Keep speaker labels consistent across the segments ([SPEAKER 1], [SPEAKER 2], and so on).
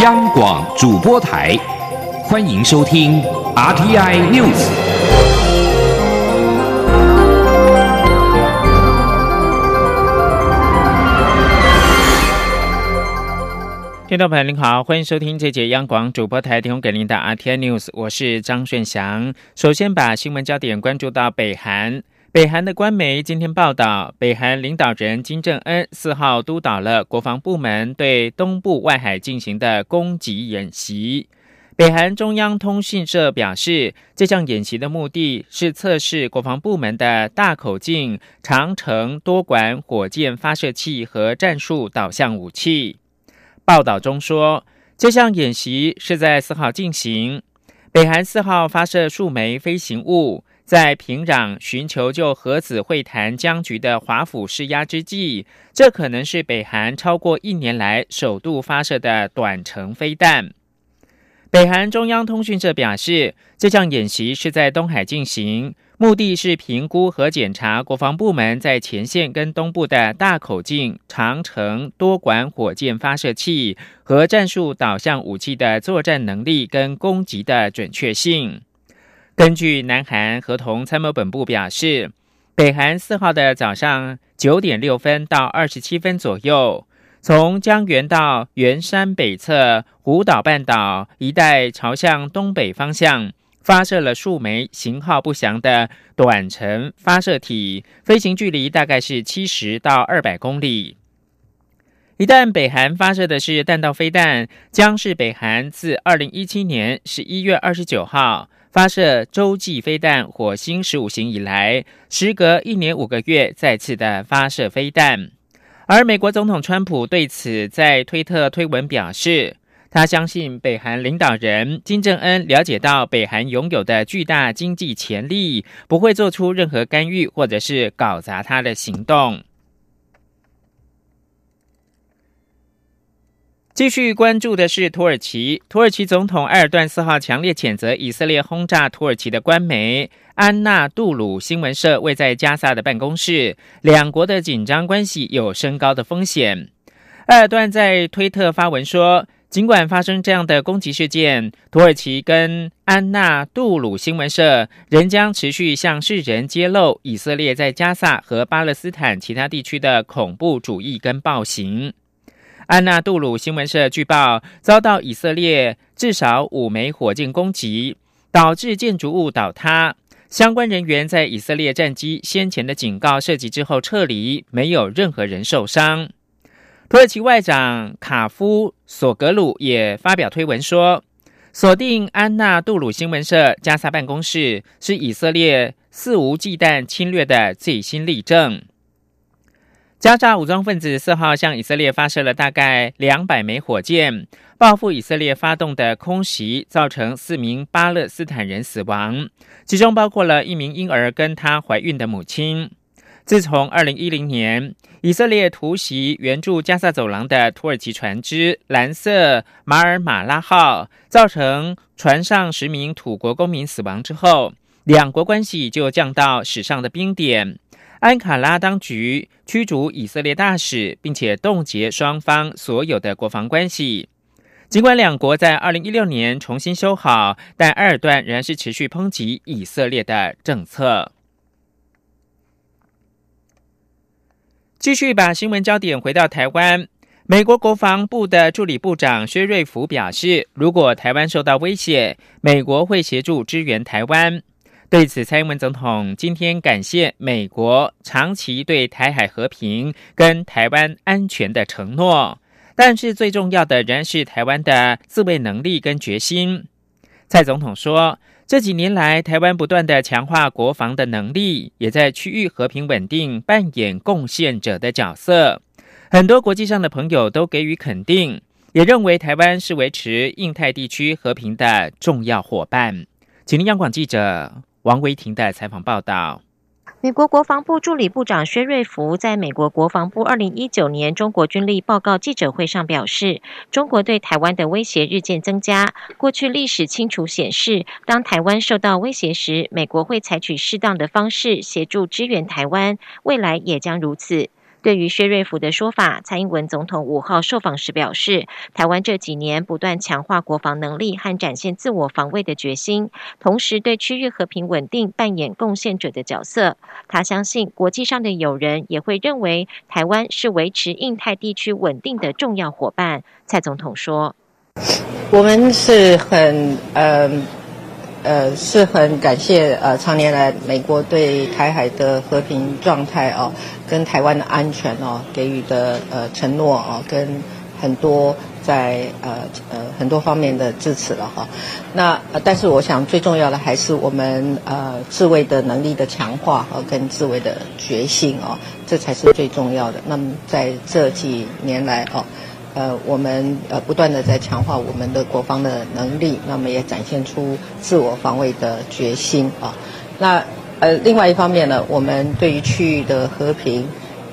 [SPEAKER 1] 央广主播台，欢迎收听 RTI News。
[SPEAKER 2] 听众朋友您好，欢迎收听这节央广主播台提供给您的 RTI News，我是张顺祥。首先把新闻焦点关注到北韩。北韩的官媒今天报道，北韩领导人金正恩四号督导了国防部门对东部外海进行的攻击演习。北韩中央通讯社表示，这项演习的目的是测试国防部门的大口径长程多管火箭发射器和战术导向武器。报道中说，这项演习是在四号进行，北韩四号发射数枚飞行物。在平壤寻求就核子会谈僵局的华府施压之际，这可能是北韩超过一年来首度发射的短程飞弹。北韩中央通讯社表示，这项演习是在东海进行，目的是评估和检查国防部门在前线跟东部的大口径长程多管火箭发射器和战术导向武器的作战能力跟攻击的准确性。根据南韩合同参谋本部表示，北韩四号的早上九点六分到二十七分左右，从江原道元山北侧湖岛半岛一带朝向东北方向发射了数枚型号不详的短程发射体，飞行距离大概是七十到二百公里。一旦北韩发射的是弹道飞弹，将是北韩自二零一七年十一月二十九号。发射洲际飞弹“火星十五型”以来，时隔一年五个月再次的发射飞弹，而美国总统川普对此在推特推文表示，他相信北韩领导人金正恩了解到北韩拥有的巨大经济潜力，不会做出任何干预或者是搞砸他的行动。继续关注的是土耳其，土耳其总统埃尔段四号强烈谴责以色列轰炸土耳其的官媒安纳杜鲁新闻社位在加萨的办公室，两国的紧张关系有升高的风险。埃尔段在推特发文说，尽管发生这样的攻击事件，土耳其跟安纳杜鲁新闻社仍将持续向世人揭露以色列在加萨和巴勒斯坦其他地区的恐怖主义跟暴行。安纳杜鲁新闻社据报，遭到以色列至少五枚火箭攻击，导致建筑物倒塌。相关人员在以色列战机先前的警告射击之后撤离，没有任何人受伤。土耳其外长卡夫索格鲁也发表推文说，锁定安纳杜鲁新闻社加萨办公室是以色列肆无忌惮侵略的最新例证。加沙武装分子四号向以色列发射了大概两百枚火箭，报复以色列发动的空袭，造成四名巴勒斯坦人死亡，其中包括了一名婴儿跟她怀孕的母亲。自从二零一零年以色列突袭援助加萨走廊的土耳其船只“蓝色马尔马拉号”，造成船上十名土国公民死亡之后，两国关系就降到史上的冰点。安卡拉当局驱逐以色列大使，并且冻结双方所有的国防关系。尽管两国在二零一六年重新修好，但埃尔段仍然是持续抨击以色列的政策。继续把新闻焦点回到台湾，美国国防部的助理部长薛瑞福表示，如果台湾受到威胁，美国会协助支援台湾。对此，蔡英文总统今天感谢美国长期对台海和平跟台湾安全的承诺，但是最重要的仍然是台湾的自卫能力跟决心。蔡总统说，这几年来，台湾不断的强化国防的能力，也在区域和平稳定扮演贡献者的角色。很多国际上的朋友都给予肯定，也认为台湾是维持印太地区和平的重要伙伴。请听央广记者。王维婷的采访报道：
[SPEAKER 3] 美国国防部助理部长薛瑞福在美国国防部二零一九年中国军力报告记者会上表示，中国对台湾的威胁日渐增加。过去历史清楚显示，当台湾受到威胁时，美国会采取适当的方式协助支援台湾，未来也将如此。对于薛瑞福的说法，蔡英文总统五号受访时表示，台湾这几年不断强化国防能力和展现自我防卫的决心，同时对区域和平稳定扮演贡献者的角色。他相信国际上的友人也会认为台湾是维持印太地区稳定的重要伙伴。蔡总统说：“
[SPEAKER 4] 我们是很呃。”呃，是很感谢呃，常年来美国对台海的和平状态哦，跟台湾的安全哦给予的呃承诺哦，跟很多在呃呃很多方面的支持了哈。那但是我想最重要的还是我们呃自卫的能力的强化和跟自卫的决心哦，这才是最重要的。那么在这几年来哦。呃，我们呃不断的在强化我们的国防的能力，那么也展现出自我防卫的决心啊。那呃，另外一方面呢，我们对于区域的和平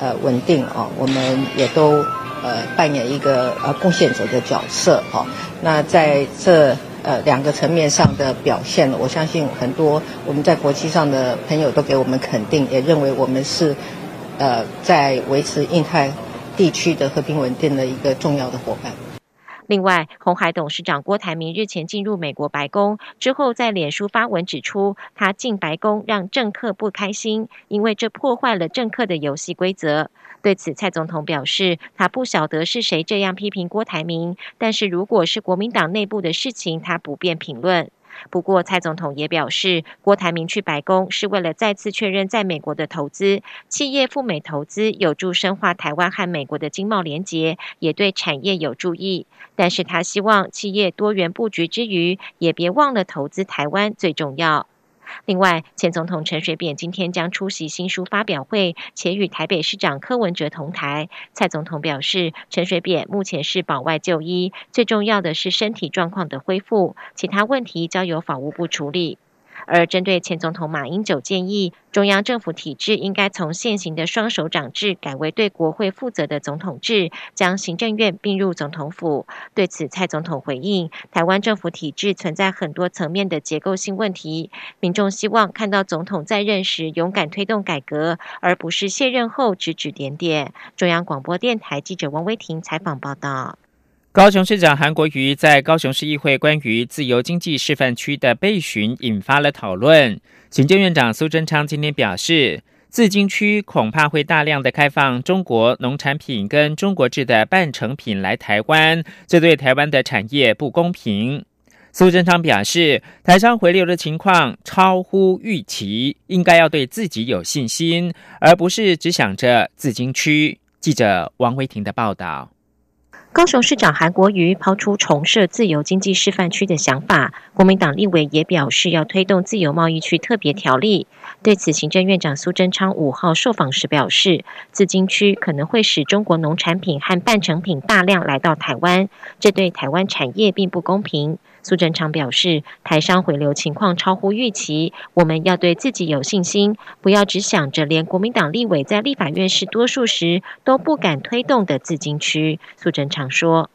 [SPEAKER 4] 呃稳定啊，我们也都呃扮演一个呃贡献者的角色啊。那在这呃两个层面上的表现，我相信很多我们在国际上的朋友都给我们肯定，也认为我们是呃在维持印太。地区的和平稳定的一个重要的伙伴。
[SPEAKER 3] 另外，红海董事长郭台铭日前进入美国白宫之后，在脸书发文指出，他进白宫让政客不开心，因为这破坏了政客的游戏规则。对此，蔡总统表示，他不晓得是谁这样批评郭台铭，但是如果是国民党内部的事情，他不便评论。不过，蔡总统也表示，郭台铭去白宫是为了再次确认在美国的投资，企业赴美投资有助深化台湾和美国的经贸连结，也对产业有助益。但是他希望企业多元布局之余，也别忘了投资台湾最重要。另外，前总统陈水扁今天将出席新书发表会，且与台北市长柯文哲同台。蔡总统表示，陈水扁目前是保外就医，最重要的是身体状况的恢复，其他问题交由法务部处理。而针对前总统马英九建议，中央政府体制应该从现行的双手掌制改为对国会负责的总统制，将行政院并入总统府。对此，蔡总统回应：台湾政府体制存在很多层面的结构性问题，民众希望看到总统在任时勇敢推动改革，而不是卸任后指指点点。中央广播电台记者王威婷采访报道。
[SPEAKER 2] 高雄市长韩国瑜在高雄市议会关于自由经济示范区的备询引发了讨论。行政院长苏贞昌今天表示，自经区恐怕会大量的开放中国农产品跟中国制的半成品来台湾，这对台湾的产业不公平。苏贞昌表示，台商回流的情况超乎预期，应该要对自己有信心，而不是只想着自经区。记者王维婷的报道。
[SPEAKER 3] 高雄市长韩国瑜抛出重设自由经济示范区的想法，国民党立委也表示要推动自由贸易区特别条例。对此，行政院长苏贞昌五号受访时表示，自经区可能会使中国农产品和半成品大量来到台湾，这对台湾产业并不公平。苏贞昌表示，台商回流情况超乎预期，我们要对自己有信心，不要只想着连国民党立委在立法院是多数时都不敢推动的自金区。苏贞昌说：“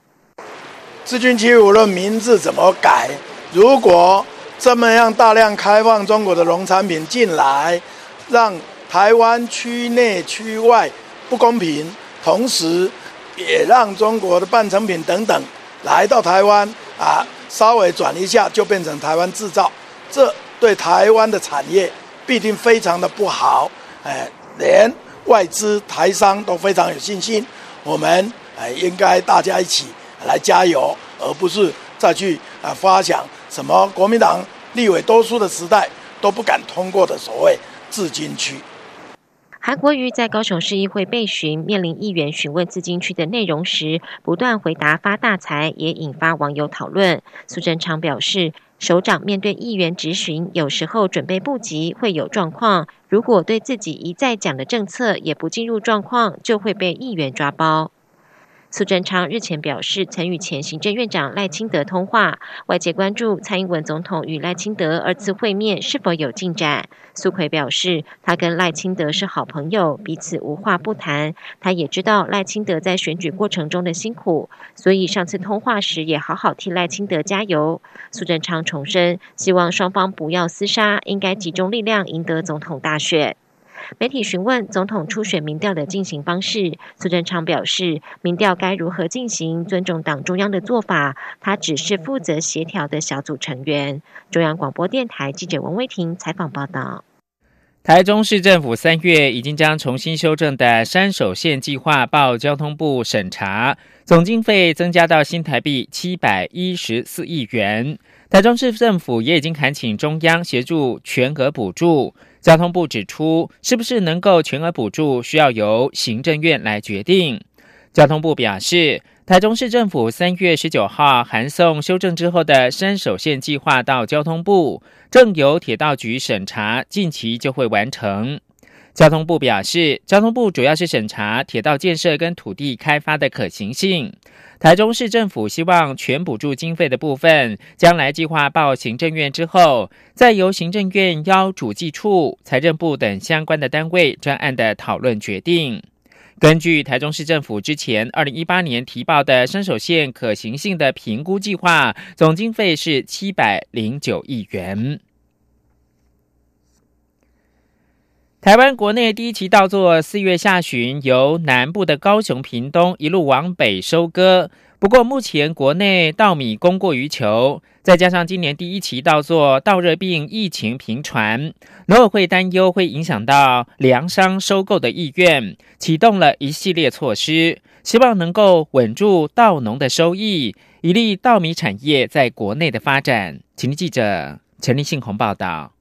[SPEAKER 5] 自金区无论名字怎么改，如果这么样大量开放中国的农产品进来，让台湾区内区外不公平，同时也让中国的半成品等等来到台湾啊。”稍微转一下就变成台湾制造，这对台湾的产业必定非常的不好。哎，连外资台商都非常有信心。我们哎应该大家一起来加油，而不是再去啊发想什么国民党立委多数的时代都不敢通过的所谓自金区。
[SPEAKER 3] 韩国瑜在高雄市议会被询，面临议员询问资金区的内容时，不断回答发大财，也引发网友讨论。苏贞昌表示，首长面对议员质询，有时候准备不及会有状况，如果对自己一再讲的政策也不进入状况，就会被议员抓包。苏贞昌日前表示，曾与前行政院长赖清德通话，外界关注蔡英文总统与赖清德二次会面是否有进展。苏奎表示，他跟赖清德是好朋友，彼此无话不谈。他也知道赖清德在选举过程中的辛苦，所以上次通话时也好好替赖清德加油。苏贞昌重申，希望双方不要厮杀，应该集中力量赢得总统大选。媒体询问总统初选民调的进行方式，苏贞昌表示，民调该如何进行，尊重党中央的做法，他只是负责协调的小组成员。中央广播电台记者王威婷采访报道。
[SPEAKER 2] 台中市政府三月已经将重新修正的山手线计划报交通部审查，总经费增加到新台币七百一十四亿元。台中市政府也已经恳请中央协助全额补助。交通部指出，是不是能够全额补助，需要由行政院来决定。交通部表示。台中市政府三月十九号函送修正之后的山手线计划到交通部，正由铁道局审查，近期就会完成。交通部表示，交通部主要是审查铁道建设跟土地开发的可行性。台中市政府希望全补助经费的部分，将来计划报行政院之后，再由行政院邀主计处、财政部等相关的单位专案的讨论决定。根据台中市政府之前二零一八年提报的伸手线可行性的评估计划，总经费是七百零九亿元。台湾国内第一期稻作四月下旬由南部的高雄屏东一路往北收割。不过，目前国内稻米供过于求，再加上今年第一期稻作稻热病疫情频传，农委会担忧会影响到粮商收购的意愿，启动了一系列措施，希望能够稳住稻农的收益，以利稻米产业在国内的发展。请听记者陈立信宏报道。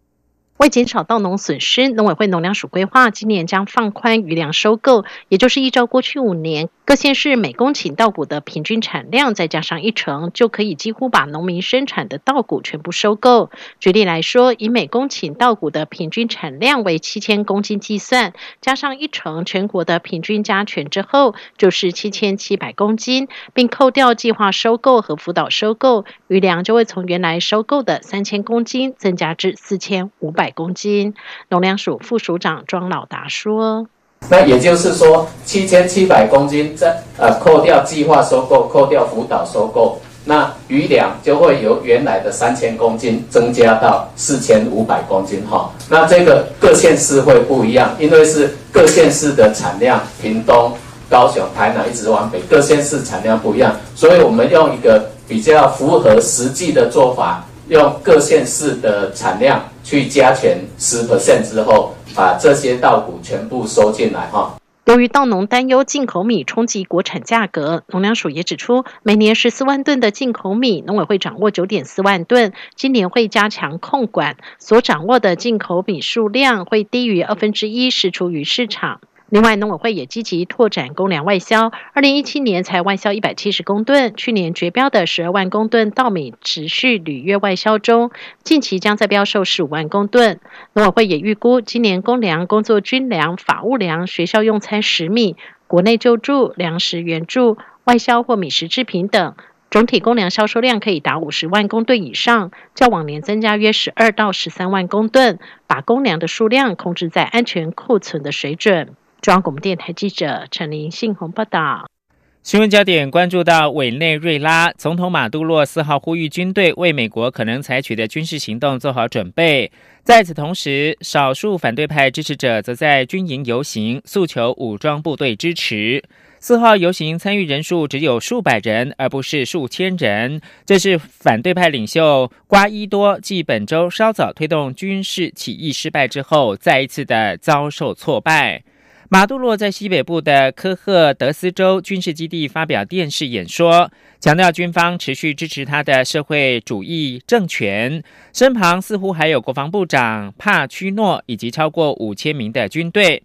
[SPEAKER 6] 为减少稻农损失，农委会农粮署规划今年将放宽余粮收购，也就是依照过去五年各县市每公顷稻谷的平均产量，再加上一成，就可以几乎把农民生产的稻谷全部收购。举例来说，以每公顷稻谷的平均产量为七千公斤计算，加上一成全国的平均加权之后，就是七千七百公斤，并扣掉计划收购和辅导收购，余粮就会从原来收购的三千公斤增加至四千五百。公斤，农粮署副署长庄老达说：“
[SPEAKER 7] 那也就是说，七千七百公斤，在呃扣掉计划收购、扣掉辅导收购，那余粮就会由原来的三千公斤增加到四千五百公斤。哈，那这个各县市会不一样，因为是各县市的产量，屏东、高雄、台南一直往北，各县市产量不一样，所以我们用一个比较符合实际的做法。”用各县市的产量去加权十 percent 之后，把这些稻谷全部收进来哈。
[SPEAKER 6] 由于稻农担忧进口米冲击国产价格，农粮署也指出，每年十四万吨的进口米，农委会掌握九点四万吨，今年会加强控管，所掌握的进口米数量会低于二分之一释出于市场。另外，农委会也积极拓展公粮外销，二零一七年才外销一百七十公吨，去年绝标的十二万公吨稻米持续履约外销中，近期将再标售十五万公吨。农委会也预估，今年公粮、工作军粮、法务粮、学校用餐食米、国内救助、粮食援助、外销或米食制品等，总体公粮销售量可以达五十万公吨以上，较往年增加约十二到十三万公吨，把公粮的数量控制在安全库存的水准。中央广播电台记者陈林信宏报道。
[SPEAKER 2] 新闻焦点关注到委内瑞拉总统马杜洛四号呼吁军队为美国可能采取的军事行动做好准备。在此同时，少数反对派支持者则在军营游行，诉求武装部队支持。四号游行参与人数只有数百人，而不是数千人。这是反对派领袖瓜伊多继本周稍早推动军事起义失败之后，再一次的遭受挫败。马杜罗在西北部的科赫德斯州军事基地发表电视演说，强调军方持续支持他的社会主义政权。身旁似乎还有国防部长帕屈诺以及超过五千名的军队。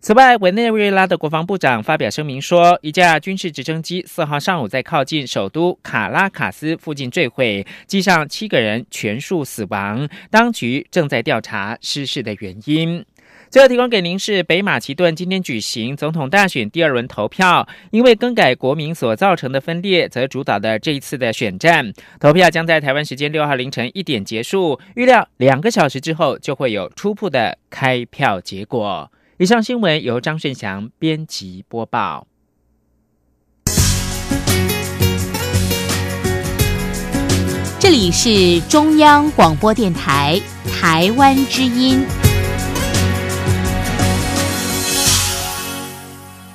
[SPEAKER 2] 此外，委内瑞拉的国防部长发表声明说，一架军事直升机四号上午在靠近首都卡拉卡斯附近坠毁，机上七个人全数死亡。当局正在调查失事的原因。最后提供给您是北马其顿今天举行总统大选第二轮投票，因为更改国民所造成的分裂，则主导的这一次的选战投票将在台湾时间六号凌晨一点结束，预料两个小时之后就会有初步的开票结果。以上新闻由张顺祥编辑播报。
[SPEAKER 8] 这里是中央广播电台台湾之音。